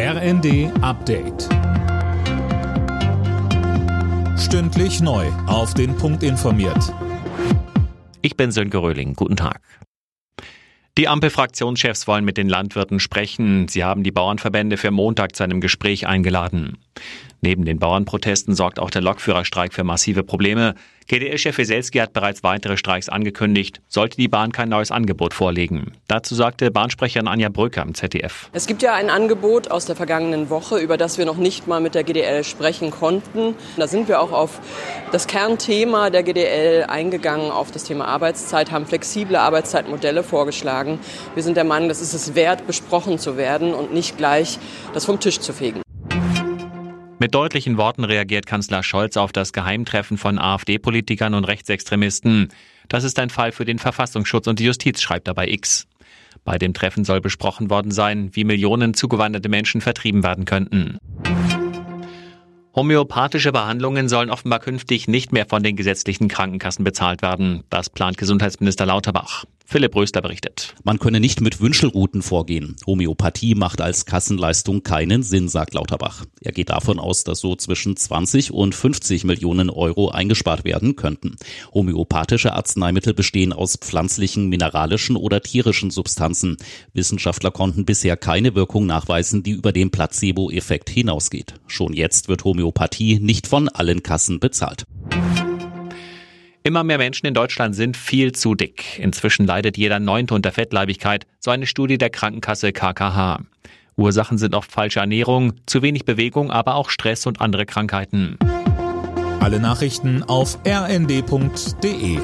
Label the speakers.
Speaker 1: RND Update. Stündlich neu. Auf den Punkt informiert.
Speaker 2: Ich bin Sönke Röhling. Guten Tag. Die Ampel-Fraktionschefs wollen mit den Landwirten sprechen. Sie haben die Bauernverbände für Montag zu einem Gespräch eingeladen. Neben den Bauernprotesten sorgt auch der Lokführerstreik für massive Probleme. GDL-Chef Weselski hat bereits weitere Streiks angekündigt, sollte die Bahn kein neues Angebot vorlegen. Dazu sagte Bahnsprecherin Anja Brücker im ZDF.
Speaker 3: Es gibt ja ein Angebot aus der vergangenen Woche, über das wir noch nicht mal mit der GDL sprechen konnten. Da sind wir auch auf das Kernthema der GDL eingegangen, auf das Thema Arbeitszeit, haben flexible Arbeitszeitmodelle vorgeschlagen. Wir sind der Meinung, das ist es wert, besprochen zu werden und nicht gleich das vom Tisch zu fegen.
Speaker 2: Mit deutlichen Worten reagiert Kanzler Scholz auf das Geheimtreffen von AfD-Politikern und Rechtsextremisten. Das ist ein Fall für den Verfassungsschutz und die Justiz, schreibt er bei X. Bei dem Treffen soll besprochen worden sein, wie Millionen zugewanderte Menschen vertrieben werden könnten. Homöopathische Behandlungen sollen offenbar künftig nicht mehr von den gesetzlichen Krankenkassen bezahlt werden. Das plant Gesundheitsminister Lauterbach. Philipp Röster berichtet.
Speaker 4: Man könne nicht mit Wünschelrouten vorgehen. Homöopathie macht als Kassenleistung keinen Sinn, sagt Lauterbach. Er geht davon aus, dass so zwischen 20 und 50 Millionen Euro eingespart werden könnten. Homöopathische Arzneimittel bestehen aus pflanzlichen, mineralischen oder tierischen Substanzen. Wissenschaftler konnten bisher keine Wirkung nachweisen, die über den Placebo-Effekt hinausgeht. Schon jetzt wird Homöopathie nicht von allen Kassen bezahlt.
Speaker 2: Immer mehr Menschen in Deutschland sind viel zu dick. Inzwischen leidet jeder Neunte unter Fettleibigkeit, so eine Studie der Krankenkasse KKH. Ursachen sind oft falsche Ernährung, zu wenig Bewegung, aber auch Stress und andere Krankheiten.
Speaker 1: Alle Nachrichten auf rnd.de